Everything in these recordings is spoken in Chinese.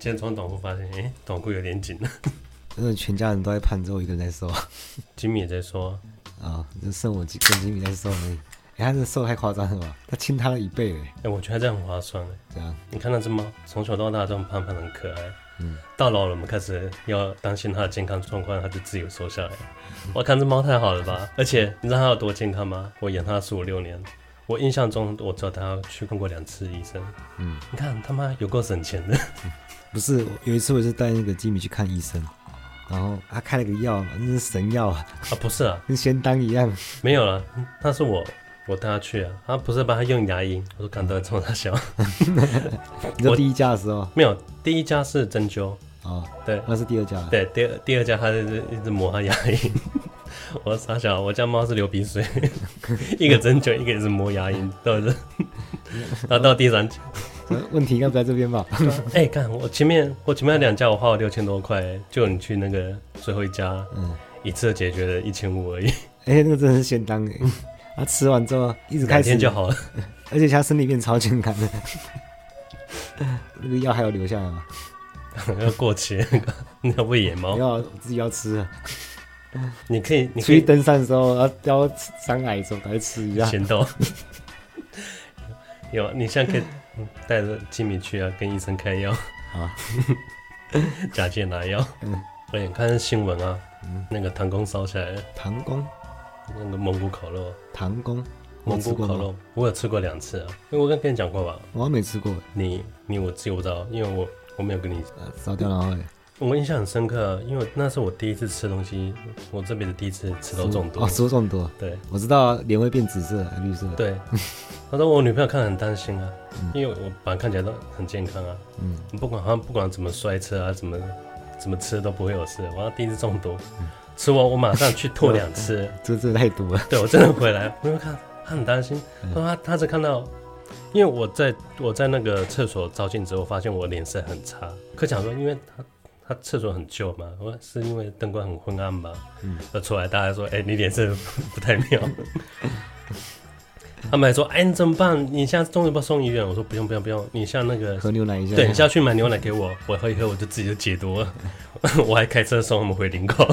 今天穿短裤发现，哎、欸，短裤有点紧了。真的，全家人都在盼，只有我一个人在瘦。吉米也在瘦，啊，就剩我跟吉米在瘦而已。哎、欸，他这瘦太夸张了吧？他亲他了一倍嘞。哎、欸，我觉得这样很划算嘞。这样，你看那只猫，从小到大都很胖胖，很可爱。嗯，到老了，我们开始要担心它的健康状况，它就自由瘦下来。嗯、我看这猫太好了吧？而且你知道它有多健康吗？我养它十五六年。我印象中，我知道他去看过两次医生。嗯，你看他妈有够省钱的。不是，有一次我是带那个吉米去看医生，然后他开了个药，那是神药啊！啊，不是啊，跟仙丹一样。没有了，那是我我带他去啊。他不是帮他用牙龈，我说看到冲他笑。你说第一家的时候？没有，第一家是针灸。哦，对，那是第二家。对，第二第二家他是一直磨他牙龈。我傻小，我家猫是流鼻水，一个针灸，一个也是磨牙龈，都是。然后到第三家，问题应该不在这边吧？哎、欸，看我前面，我前面两家我花了六千多块，就你去那个最后一家，嗯，一次解决了一千五而已。哎、欸，那个真的是仙丹哎，他吃完之后一直开天就好了，而且他身体变超健康的。那个药还要留下来吗？要过期，你要喂野猫？要，自己要吃。你可以，你出去登山的时候要要山矮的时候来吃一下咸豆。有，你现在可以带着吉米去啊，跟医生开药啊，假借拿药。嗯，我也看新闻啊，嗯，那个唐宫烧起来了。唐宫，那个蒙古烤肉。唐宫，蒙古烤肉，我有吃过两次啊，因为我跟跟你讲过吧？我还没吃过。你你我记不到，因为我我没有跟你烧掉然后。我印象很深刻，因为那是我第一次吃东西，我这辈子第一次吃到中毒。哦，吃到中毒。对，我知道脸会变紫色、绿色。对，他说我女朋友看得很担心啊，嗯、因为我本来看起来都很健康啊，嗯，不管好像不管怎么摔车啊，怎么怎么吃都不会有事。我要第一次中毒，嗯、吃完我马上去吐两次，这这太毒了。对，我真的回来，因为看他很担心，他说他他只看到，因为我在我在那个厕所照镜子，我发现我脸色很差，可想说因为他。他厕所很旧嘛，我说是因为灯光很昏暗吧。嗯，出来大家说，哎、欸，你脸色 不太妙。他们还说，哎、欸，你怎么办？你现在终于不送医院？我说不用不用不用，你像那个喝牛奶一下，对，你下去买牛奶给我，我喝一喝我就自己就解毒了。我还开车送他们回林口。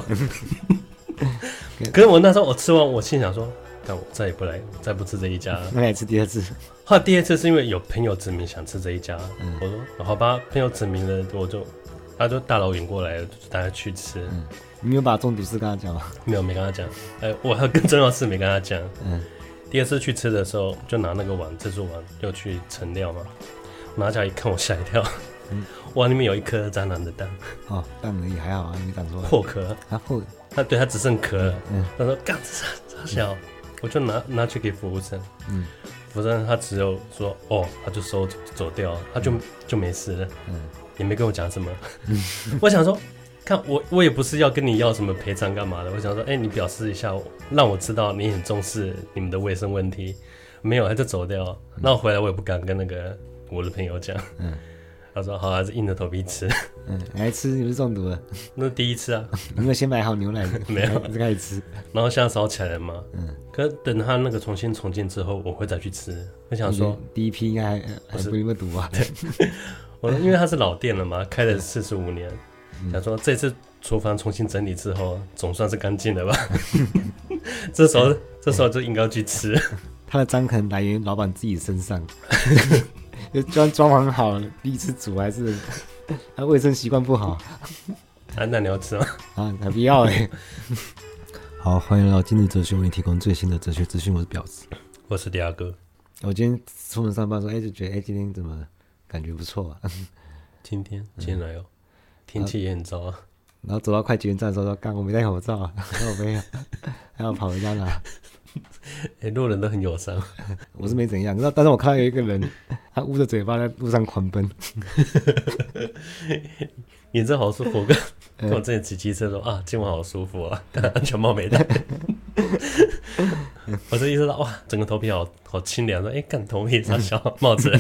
可是我那时候我吃完，我心想说，但我再也不来，再不吃这一家。那来吃第二次。后来第二次是因为有朋友指名想吃这一家，嗯、我说好吧，朋友指名了，我就。他就大老远过来，就带他去吃。嗯，你没有把中毒事跟他讲吗？没有，没跟他讲。哎、欸，我还更重要的事没跟他讲。嗯，第二次去吃的时候，就拿那个碗，这只碗又去盛料嘛。拿起来一看，我吓一跳。嗯，碗里面有一颗蟑螂的蛋。哦，蛋而已，还好啊，你敢说。破壳。他破。他对他只剩壳了。嗯。他说：“干啥？啥小？”嗯、我就拿拿去给服务生。嗯。服务生他只有说：“哦。”他就收走掉，他就、嗯、就没事了。嗯。也没跟我讲什么，我想说，看我我也不是要跟你要什么赔偿干嘛的，我想说，哎、欸，你表示一下，让我知道你很重视你们的卫生问题，没有，他就走掉。那我回来我也不敢跟那个我的朋友讲，嗯，他说好，还是硬着头皮吃，嗯，来吃你不是中毒了？那是第一次啊，你有没有先买好牛奶？没有，就开始吃，然后现在烧起来了嘛，嗯，可是等他那个重新重建之后，我会再去吃。我想说，第一批应该还还不那么毒啊。对我说，因为它是老店了嘛，开了四十五年，想说这次厨房重新整理之后，总算是干净了吧？这时候，这时候就应该要去吃。它的脏可能来源于老板自己身上，就装装潢好，第一次煮还是他卫生习惯不好。啊，那你要吃吗？啊，还不要哎。好，欢迎来到今日哲学，为你提供最新的哲学资讯。我是婊子，我是第二哥。我今天出门上班说，哎，就觉得哎，今天怎么？感觉不错啊！今天今天来哦，天气也很糟啊。然后走到快捷运站的时候说：“干，我没戴口罩啊！” 我没有，还要跑回家拿。哎，路人都很友善。我是没怎样，知道？但是我看到有一个人，他捂着嘴巴在路上狂奔。你这好舒服，跟跟我这里骑机车说啊，今晚好舒服啊！但安全帽没戴。我这意识到哇，整个头皮好好清凉。说哎，干头皮上小帽子。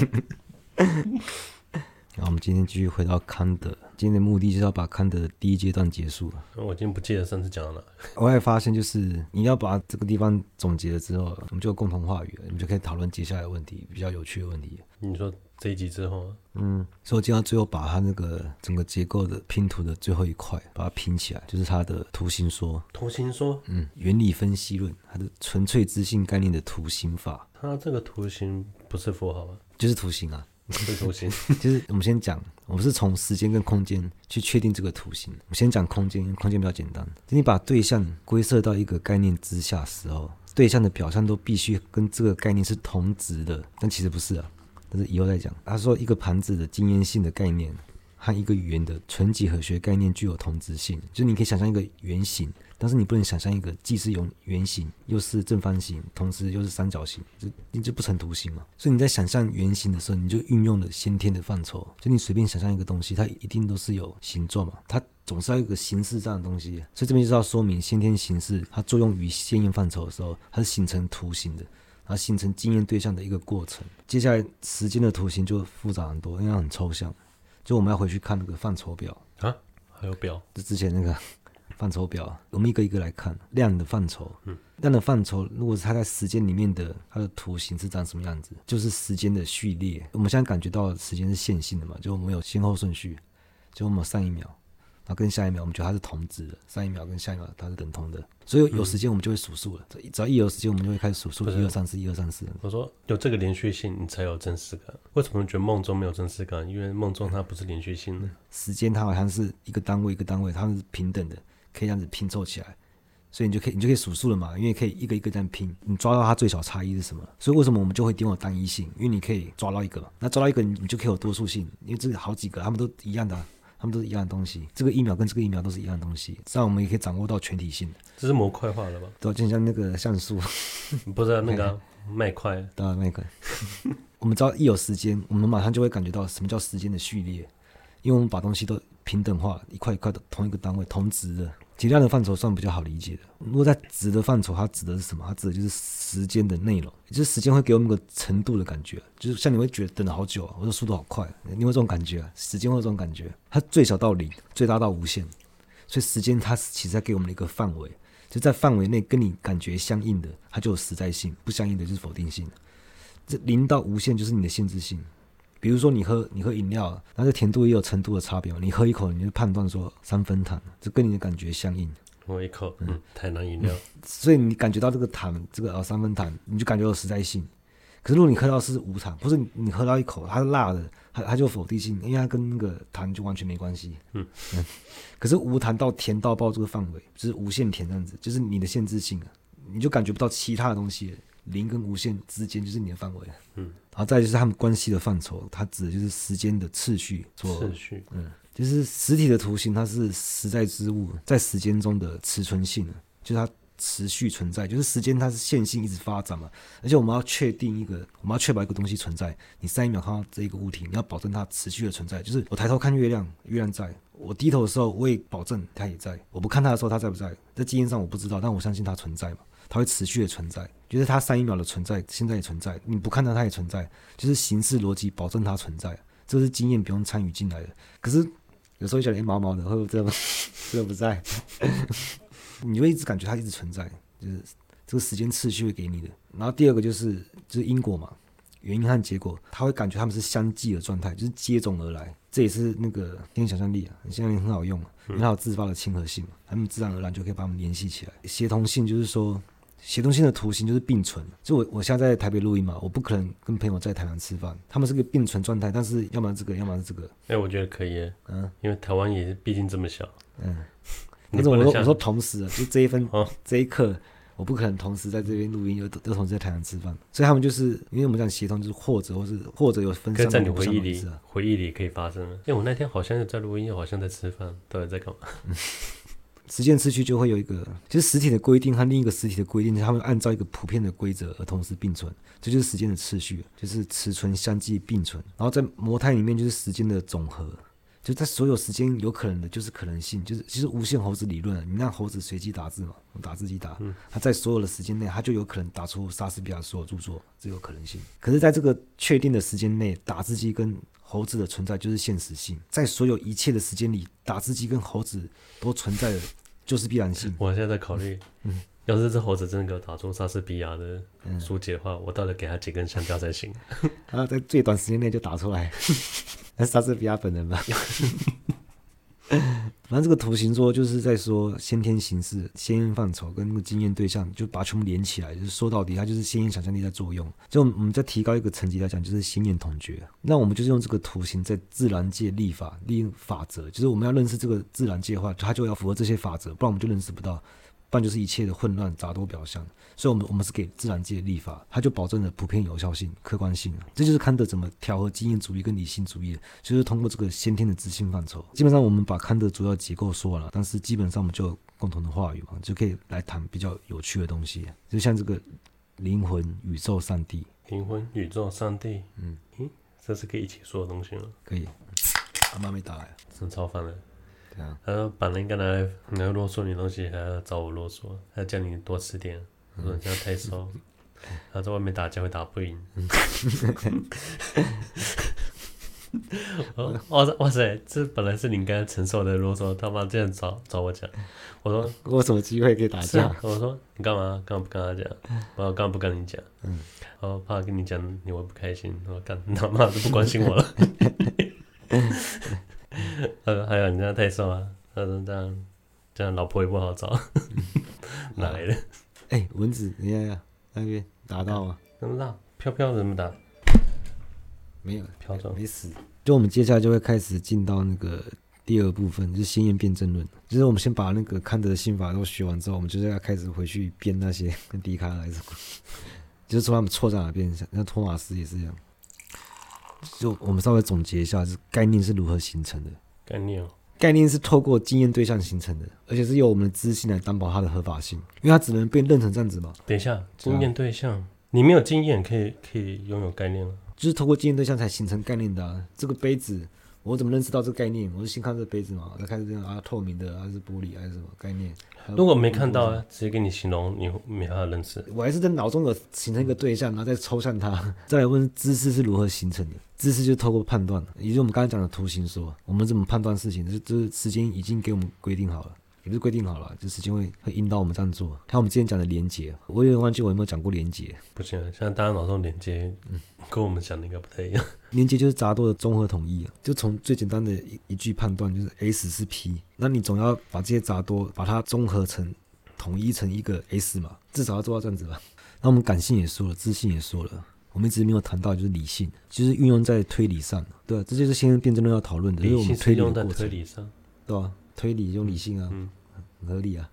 那我们今天继续回到康德。今天的目的就是要把康德的第一阶段结束了。我已经不记得上次讲了。我也发现，就是你要把这个地方总结了之后，我们就有共同话语了，你们就可以讨论接下来的问题，比较有趣的问题。你说这一集之后，嗯，所以我今天最后把它那个整个结构的拼图的最后一块把它拼起来，就是它的图形说。图形说，嗯，原理分析论，它的纯粹知性概念的图形法。它这个图形不是符号吗？就是图形啊。图形，就是我们先讲，我们是从时间跟空间去确定这个图形。我们先讲空间，空间比较简单。就你把对象归设到一个概念之下时候，对象的表象都必须跟这个概念是同值的，但其实不是啊。但是以后再讲。他说，一个盘子的经验性的概念和一个圆的纯几何学概念具有同质性，就是你可以想象一个圆形。但是你不能想象一个既是用圆形又是正方形，同时又是三角形，这你就不成图形嘛。所以你在想象圆形的时候，你就运用了先天的范畴。就你随便想象一个东西，它一定都是有形状嘛，它总是要有一个形式这样的东西。所以这边就是要说明先天形式它作用于现验范畴的时候，它是形成图形的，它形成经验对象的一个过程。接下来时间的图形就复杂很多，因为它很抽象。就我们要回去看那个范畴表啊，还有表，就之前那个。范畴表，我们一个一个来看量的范畴。嗯，量的范畴，如果是它在时间里面的，它的图形是长什么样子？就是时间的序列。我们现在感觉到时间是线性的嘛，就我们有先后顺序，就我们有上一秒，然后跟下一秒，我们觉得它是同质的，上一秒跟下一秒它是等同的。所以有时间我们就会数数了，只要一有时间，我们就会开始数数，一二三四，一二三四。我说有这个连续性，你才有真实感。为什么你觉得梦中没有真实感？因为梦中它不是连续性的，时间它好像是一个单位一个单位，它是平等的。可以这样子拼凑起来，所以你就可以你就可以数数了嘛，因为可以一个一个这样拼，你抓到它最小差异是什么？所以为什么我们就会点我单一性？因为你可以抓到一个，那抓到一个你就可以有多数性，因为这个好几个，他们都一样的，他们都是一样的东西，这个疫苗跟这个疫苗都是一样的东西，这样我们也可以掌握到全体性。这是模块化的吧？对，就像那个像素，不是那个麦块，对，麦块。我们只要一有时间，我们马上就会感觉到什么叫时间的序列，因为我们把东西都平等化，一块一块的同一个单位，同质的。质量的范畴算比较好理解的。如果在质的范畴，它指的是什么？它指的就是时间的内容，就是时间会给我们个程度的感觉，就是像你会觉得等了好久啊，或者速度好快，你有这种感觉啊？时间会有这种感觉，它最小到零，最大到无限，所以时间它其实在给我们的一个范围，就在范围内跟你感觉相应的，它就有实在性；不相应的就是否定性。这零到无限就是你的限制性。比如说你喝你喝饮料，那这甜度也有程度的差别。你喝一口，你就判断说三分糖，这跟你的感觉相应。我一口，嗯，台南饮料、嗯，所以你感觉到这个糖，这个呃三分糖，你就感觉有实在性。可是如果你喝到是无糖，或是你，你喝到一口它是辣的，它它就否定性，因为它跟那个糖就完全没关系。嗯嗯。可是无糖到甜到爆这个范围，就是无限甜这样子，就是你的限制性啊，你就感觉不到其他的东西。零跟无限之间就是你的范围，嗯，然后再就是他们关系的范畴，它指的就是时间的次序，次序，嗯，就是实体的图形，它是实在之物在时间中的持存性，就是它持续存在，就是时间它是线性一直发展嘛，而且我们要确定一个，我们要确保一个东西存在，你三一秒看到这一个物体，你要保证它持续的存在，就是我抬头看月亮，月亮在我低头的时候，我也保证它也在，我不看它的时候，它在不在？在经验上我不知道，但我相信它存在嘛。它会持续的存在，就是它上一秒的存在，现在也存在。你不看到，它也存在，就是形式逻辑保证它存在。这是经验不用参与进来的。可是有时候觉得毛毛的，会不会这？这个不在，你会一直感觉它一直存在，就是这个时间次序会给你的。然后第二个就是就是因果嘛，原因和结果，他会感觉他们是相继的状态，就是接踵而来。这也是那个天想象力啊，想象力很好用，因为它有自发的亲和性嘛，他们自然而然就可以把我们联系起来。协同性就是说。协同性的图形就是并存，就我我现在在台北录音嘛，我不可能跟朋友在台南吃饭，他们是个并存状态，但是要么这个，要么是这个。哎、欸，我觉得可以，嗯，因为台湾也毕竟这么小，嗯。但是我说我说同时啊，就这一分、哦、这一刻，我不可能同时在这边录音，又又同时在台南吃饭，所以他们就是因为我们讲协同，就是或者或是或者有分散。在你回忆里，回忆里可以发生。因为我那天好像在录音，又好像在吃饭，到底在干嘛？时间次序就会有一个，就是实体的规定和另一个实体的规定，他们按照一个普遍的规则而同时并存，这就是时间的次序，就是持存相继并存。然后在模态里面就是时间的总和，就在所有时间有可能的，就是可能性，就是其实无限猴子理论，你让猴子随机打字嘛，打字机打，它在所有的时间内，它就有可能打出莎士比亚所有著作，这有可能性。可是在这个确定的时间内，打字机跟猴子的存在就是现实性，在所有一切的时间里，打字机跟猴子都存在的，就是必然性。我现在在考虑，嗯，要是这只猴子真的给我打中莎士比亚的书籍的话，嗯、我到底给他几根香蕉才行？他 在最短时间内就打出来，那莎士比亚本人吧。反正这个图形说就是在说先天形式、先验范畴跟那个经验对象，就把它全部连起来，就是说到底，它就是先验想象力在作用。就我们再提高一个层级来讲，就是心念统觉。那我们就是用这个图形在自然界立法、立法则，就是我们要认识这个自然界的话，它就要符合这些法则，不然我们就认识不到。不然就是一切的混乱杂多表象，所以，我们我们是给自然界立法，它就保证了普遍有效性、客观性。这就是康德怎么调和经验主义跟理性主义，就是通过这个先天的知性范畴。基本上，我们把康德主要结构说完了，但是基本上我们就有共同的话语嘛，就可以来谈比较有趣的东西，就像这个灵魂、宇宙、上帝。灵魂、宇宙、上帝，嗯，咦，这是可以一起说的东西吗？可以。阿妈没打来，真超烦的。他说：“把人家拿来，你要啰嗦你东西，还要找我啰嗦，还要叫你多吃点。我说你这样太瘦，他在外面打架会打不赢。哦，哇塞哇塞，这本来是你应该承受的啰嗦，他妈这样找找我讲。我说我有什么机会可以打架？我说你干嘛？干嘛不跟他讲？我干嘛不跟你讲？嗯，我怕跟你讲你会不开心。我干他妈都不关心我了。” 呃，还有你这样太瘦啊！他说这样这样老婆也不好找，哪来的？哎、欸，蚊子，你看看那边打到吗？怎么打？飘飘怎么打？没有，飘走没死。就我们接下来就会开始进到那个第二部分，就是先验辩证论。就是我们先把那个康德的心法都学完之后，我们就是要开始回去编那些跟笛卡尔来什么，就是从他们错在哪边，像托马斯也是这样。就我们稍微总结一下，就是概念是如何形成的？概念哦，概念是透过经验对象形成的，而且是由我们的知性来担保它的合法性，因为它只能被认成这样子嘛。等一下，经验对象，你没有经验可以可以拥有概念了？就是透过经验对象才形成概念的啊。这个杯子。我怎么认识到这个概念？我是先看这个杯子嘛，再开始这样啊，透明的还是玻璃还是什么概念？如果没看到，直接给你形容，你没办法认识。我还是在脑中有形成一个对象，然后再抽象它，再来问知识是如何形成的？知识就透过判断，也就是我们刚才讲的图形说，我们怎么判断事情？就是就是时间已经给我们规定好了。也不是规定好了，就时间会会引导我们这样做。看我们之前讲的连接，我有点忘记我有没有讲过连接。不行，现在大家脑中连接，嗯，跟我们讲的应该不太一样。连接就是杂多的综合统一啊，就从最简单的一一句判断，就是 S 是 P，那你总要把这些杂多把它综合成统一成一个 S 嘛，至少要做到这样子吧。那我们感性也说了，自信也说了，我们一直没有谈到就是理性，就是运用在推理上。对啊，这就是先验辩证论要讨论的，因为我们推理的过程，推理上，对吧、啊？推理用理性啊，嗯，很合理啊。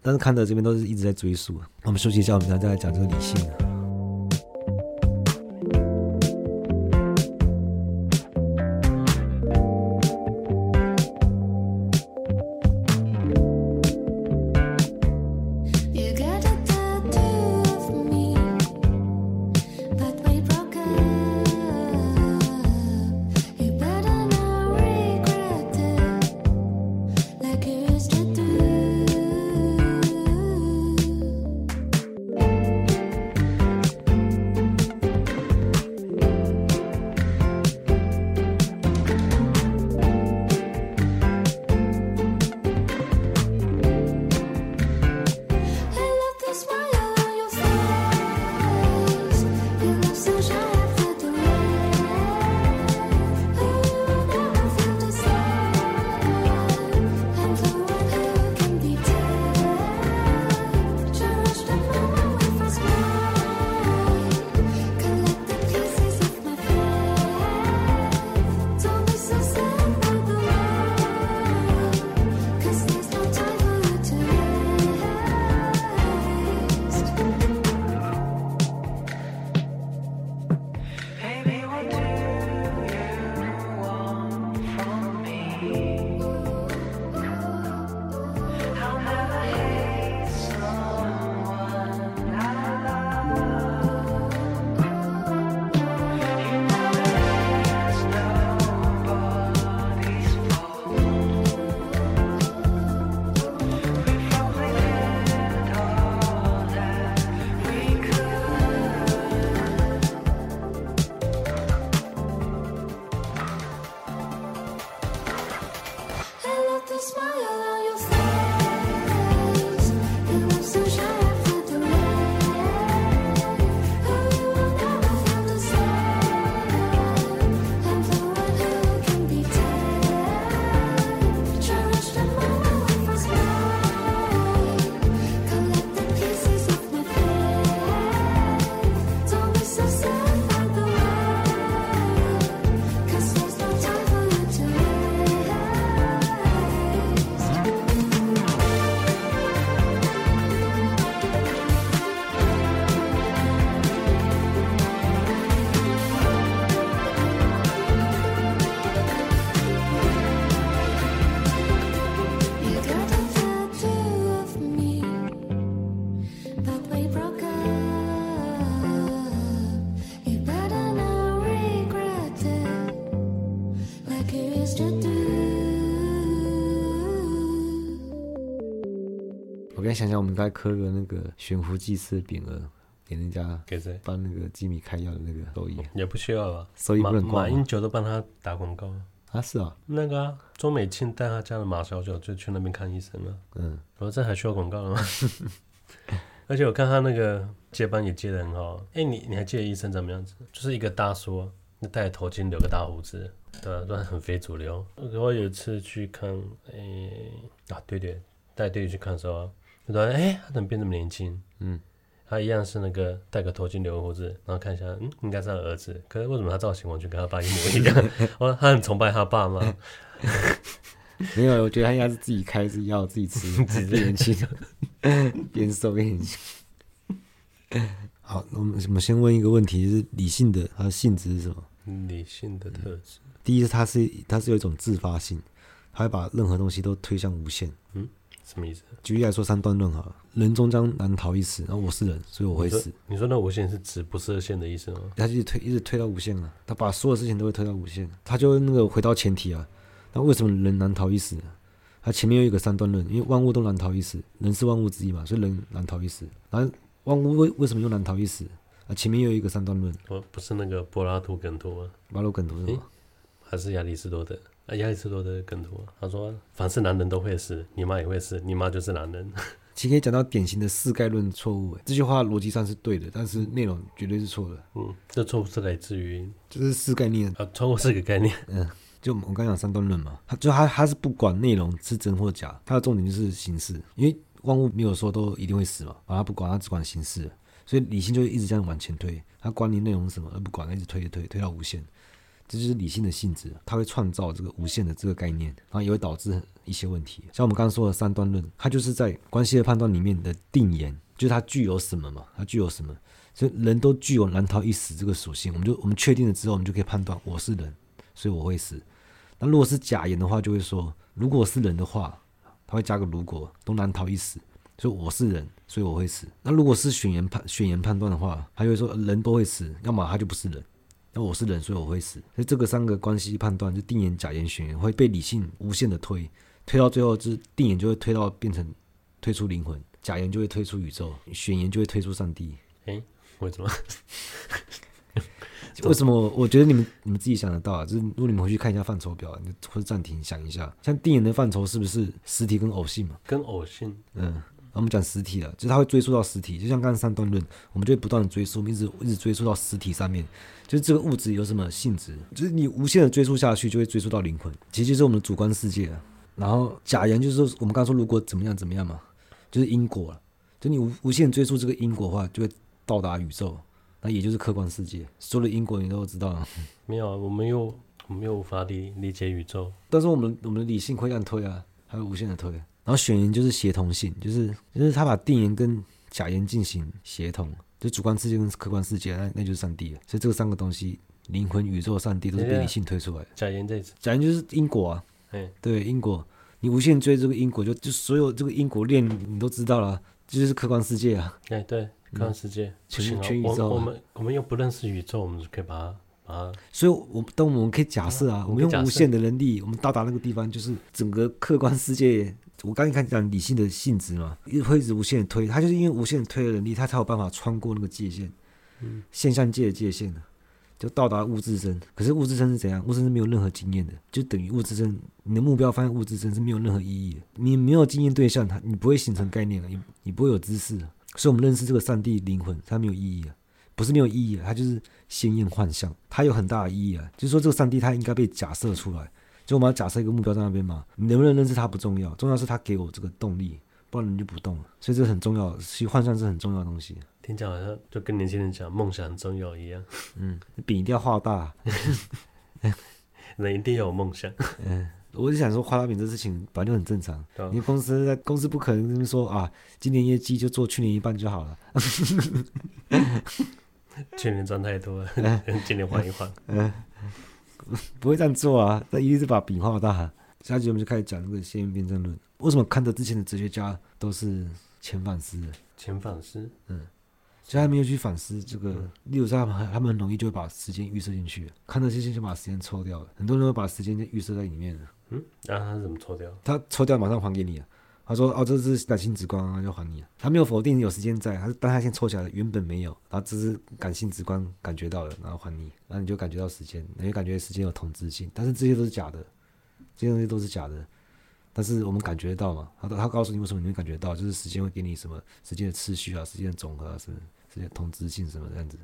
但是看到这边都是一直在追溯。我们休息一下，我们再再来讲这个理性啊。fire. 想想，我们该磕个那个悬壶济世的匾额给人家，给谁？帮那个吉米开药的那个收益，也不需要吧？收益不能挂。马英九都帮他打广告啊？是啊，那个啊，周美庆带他家的马小九就去那边看医生了。嗯，我说这还需要广告了吗？而且我看他那个接班也接的很好。哎、欸，你你还记得医生怎么样子？就是一个大叔，戴头巾，留个大胡子，对吧？都很非主流。我有一次去看，哎、欸，啊，对对，带队去看的时候，我说，哎、欸，他怎么变这么年轻？嗯，他一样是那个戴个头巾，留个胡子，然后看一下，嗯，应该是他儿子。可是为什么他造型完全跟他爸一模一样？我 说他很崇拜他爸吗？没有，我觉得他应该是自己开自己药，自己吃，自己年轻。变瘦变年轻。好，我们我们先问一个问题，就是理性的它的性质是什么？理性的特质。第一是它是它是有一种自发性，它会把任何东西都推向无限。嗯，什么意思？举例来说，三段论哈，人终将难逃一死，然后我是人，所以我会死。你说，那无限是指不设限的意思吗？他就推一直推到无限了，他把所有事情都会推到无限，他就那个回到前提啊，那为什么人难逃一死呢？它前面有一个三段论，因为万物都难逃一死，人是万物之一嘛，所以人难逃一死。然后万物为为什么又难逃一死？啊，前面又有一个三段论。不不是那个柏拉图梗图吗？柏拉图梗图是吗？还是亚里士多德？啊，亚里士多德更多。他说，凡是男人都会死，你妈也会死，你妈就是男人。其实可以讲到典型的四概论错误。这句话逻辑上是对的，但是内容绝对是错的。嗯，这错误是来自于就是四概念啊，错误是个概念。嗯。就我们刚讲三段论嘛，他就他他是不管内容是真或假，他的重点就是形式，因为万物没有说都一定会死嘛，啊他不管，他只管形式，所以理性就会一直这样往前推，他管你内容是什么，而不管，一直推推推到无限，这就是理性的性质，它会创造这个无限的这个概念，然后也会导致一些问题，像我们刚刚说的三段论，它就是在关系的判断里面的定言，就是它具有什么嘛，它具有什么，所以人都具有难逃一死这个属性，我们就我们确定了之后，我们就可以判断我是人，所以我会死。那如果是假言的话，就会说，如果是人的话，他会加个如果，都难逃一死。所以我是人，所以我会死。那如果是选言判选言判断的话，他就会说人都会死，要么他就不是人。那我是人，所以我会死。所以这个三个关系判断，就定言、假言、选言，会被理性无限的推，推到最后，就是定言就会推到变成推出灵魂，假言就会推出宇宙，选言就会推出上帝。诶，为什么？为什么？我觉得你们你们自己想得到啊，就是如果你们回去看一下范畴表，你或者暂停想一下，像定言的范畴是不是实体跟偶性嘛？跟偶性，嗯，我们讲实体了，就是它会追溯到实体，就像刚才三段论，我们就会不断的追溯，一直一直追溯到实体上面，就是这个物质有什么性质，就是你无限的追溯下去，就会追溯到灵魂，其实就是我们的主观世界啊。然后假言就是说，我们刚刚说如果怎么样怎么样嘛，就是因果了，就你无无限追溯这个因果的话，就会到达宇宙。那也就是客观世界，所有的因果你都知道啊。没有啊，我们又我们又无法理理解宇宙。但是我们我们的理性会这样推啊，还有无限的推。然后选言就是协同性，就是就是他把定言跟假言进行协同，就主观世界跟客观世界，那那就是上帝了。所以这个三个东西，灵魂、宇宙、上帝都是被理性推出来的。假言这次，假言就是因果啊。对，因果，你无限追这个因果，就就所有这个因果链你都知道了，这就是客观世界啊。哎，对。客观世界，全全宇宙。我们我们又不认识宇宙，我们就可以把它把它。所以，我当我们可以假设啊，我们用无限的能力，我们到达那个地方，就是整个客观世界。我刚才讲理性的性质嘛，一直会一直无限的推，它就是因为无限的推的能力，它才有办法穿过那个界限，嗯，现象界的界限，就到达物质身。可是物质身是怎样？物质身是没有任何经验的，就等于物质身。你的目标发现物质身是没有任何意义的。你没有经验对象，它你不会形成概念了，你你不会有知识。所以，我们认识这个上帝灵魂，它没有意义啊，不是没有意义啊，它就是鲜艳幻象，它有很大的意义啊。就是说，这个上帝它应该被假设出来，就我们要假设一个目标在那边嘛，你能不能认识它不重要，重要是它给我这个动力，不然你就不动了。所以这很重要，其实换算是很重要的东西。听起来好像就跟年轻人讲梦想很重要一样。嗯，饼一定要画大，人一定要有梦想。嗯。我就想说，画大饼这事情本来就很正常。对你公司在公司不可能说啊，今年业绩就做去年一半就好了。去年赚太多了，今年换一换。嗯，不会这样做啊，他一定是把饼画大。下集我们就开始讲那个先验辩证论。为什么看到之前的哲学家都是前反思的？前反思，嗯。其实他没有去反思这个，例如说他们很他们很容易就会把时间预设进去，看到这些就把时间抽掉了。很多人会把时间就预设在里面了。嗯，那、啊、他是怎么抽掉？他抽掉马上还给你啊，他说：“哦，这是感性直观啊，就还你。”他没有否定有时间在，他是当他先抽起来原本没有，然后只是感性直观感觉到了，然后还你，然后你就感觉到时间，你就感觉时间有同质性，但是这些都是假的，这些东西都是假的，但是我们感觉得到嘛？他他告诉你为什么你会感觉到，就是时间会给你什么时间的次序啊，时间的总和啊，什么时间同质性什么这样子，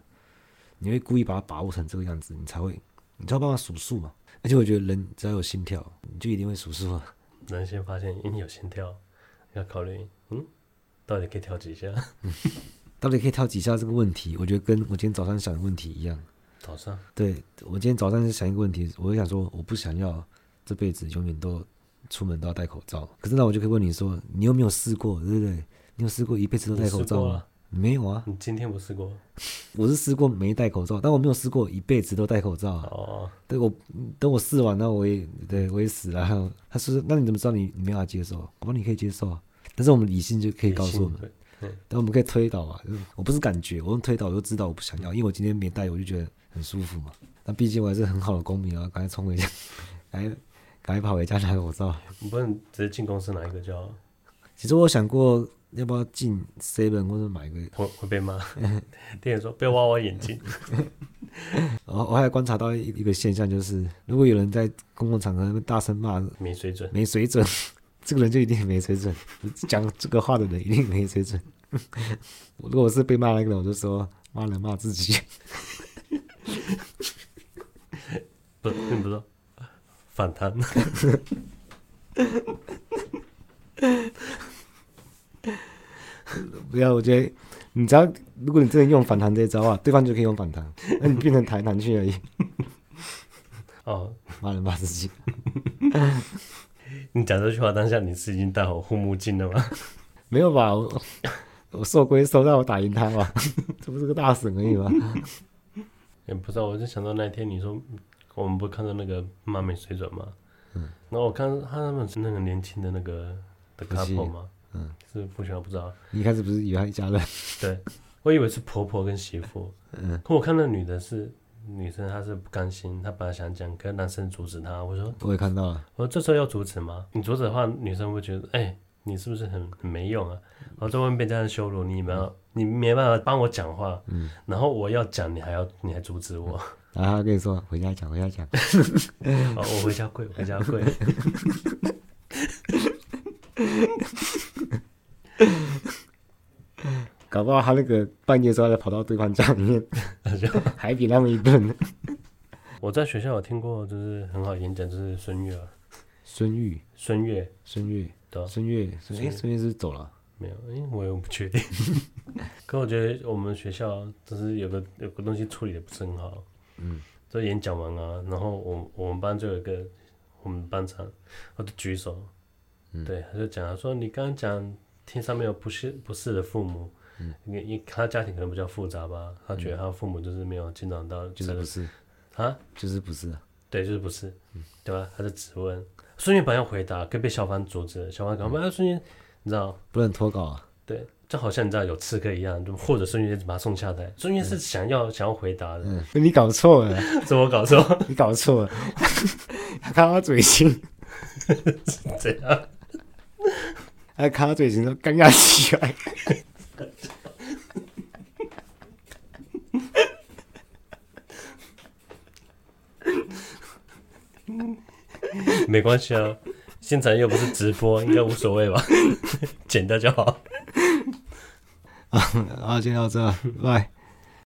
你会故意把它把握成这个样子，你才会，你才有办法数数嘛。而且我觉得人只要有心跳，你就一定会数数啊。人先发现，你有心跳。要考虑，嗯，到底可以跳几下？嗯，到底可以跳几下这个问题，我觉得跟我今天早上想的问题一样。早上？对，我今天早上是想一个问题，我就想说，我不想要这辈子永远都出门都要戴口罩。可是那我就可以问你说，你有没有试过，对不对？你有试过一辈子都戴口罩吗？没有啊，你今天不试过？我是试过没戴口罩，但我没有试过一辈子都戴口罩啊。哦，对，我等我试完，那我也对我也死了。他说：“那你怎么知道你你没法接受？我说你可以接受啊，但是我们理性就可以告诉我们，对但我们可以推导啊。我不是感觉，我用推导，我就知道我不想要，因为我今天没戴，我就觉得很舒服嘛。那毕竟我还是很好的公民啊，赶快冲回家，赶快赶快跑回家拿口罩。你不能直接进公司拿一个就好？其实我想过。”要不要进 seven 或者买个？会会被骂。店员说：“不要挖我眼睛。”我我还观察到一一个现象，就是如果有人在公共场合大声骂，没水准，没水准，这个人就一定没水准。讲这个话的人一定没水准。如果我是被骂那个人，我就说骂人骂自己。不，并不是反弹。不要，我觉得你只要，如果你真的用反弹这一招啊，对方就可以用反弹，那你变成弹弹去而已。哦，骂人骂自己。你讲这句话当下，你是已经戴好护目镜了吗？没有吧，我我受归受，让我打赢他嘛，这不是个大神而已吗？也不知道，我就想到那天你说我们不看到那个妈咪水准吗？嗯，然后我看他们是那个年轻的那个的 couple 吗？嗯，是不喜欢不知道。你一开始不是以为他一家人？对，我以为是婆婆跟媳妇。嗯，可我看那女的是女生，她是不甘心，她本来想讲，可男生阻止她。我说我也看到了。我说这时候要阻止吗？你阻止的话，女生会觉得，哎、欸，你是不是很很没用啊？然后在外面被这样羞辱，你没有，你没办法帮我讲话。嗯，然后我要讲，你还要，你还阻止我。然后他跟你说回家讲，回家讲。哦，我回家跪，回家跪。搞不好他那个半夜时候再跑到对方家里面，还比那么一顿。我在学校有听过，就是很好演讲，就是孙悦啊，孙悦，孙悦，孙悦，对，孙悦，哎，孙悦是走了？没有，哎，我也不确定。可我觉得我们学校就是有个有个东西处理的不是很好。嗯，这演讲完啊，然后我我们班就有一个我们班长，他就举手。嗯、对，他就讲他说你刚刚讲天上面有不是不是的父母，嗯，因为他家庭可能比较复杂吧，他觉得他父母就是没有经常到，就是不是。啊，就是不是，对，就是不是，嗯，对吧？他就质问，孙越本要回答，可被小芳阻止了，小芳讲，哎，孙越，你知道？不能脱稿啊，对，就好像你知道有刺客一样，就或者孙越把他送下台，孙越是想要想要回答的，嗯，你搞错了，怎么搞错？你搞错了，他看他嘴型，这样？还卡嘴型都尴尬起来，没关系啊，现场又不是直播，应该无所谓吧？剪掉就好。啊，今天到这，拜。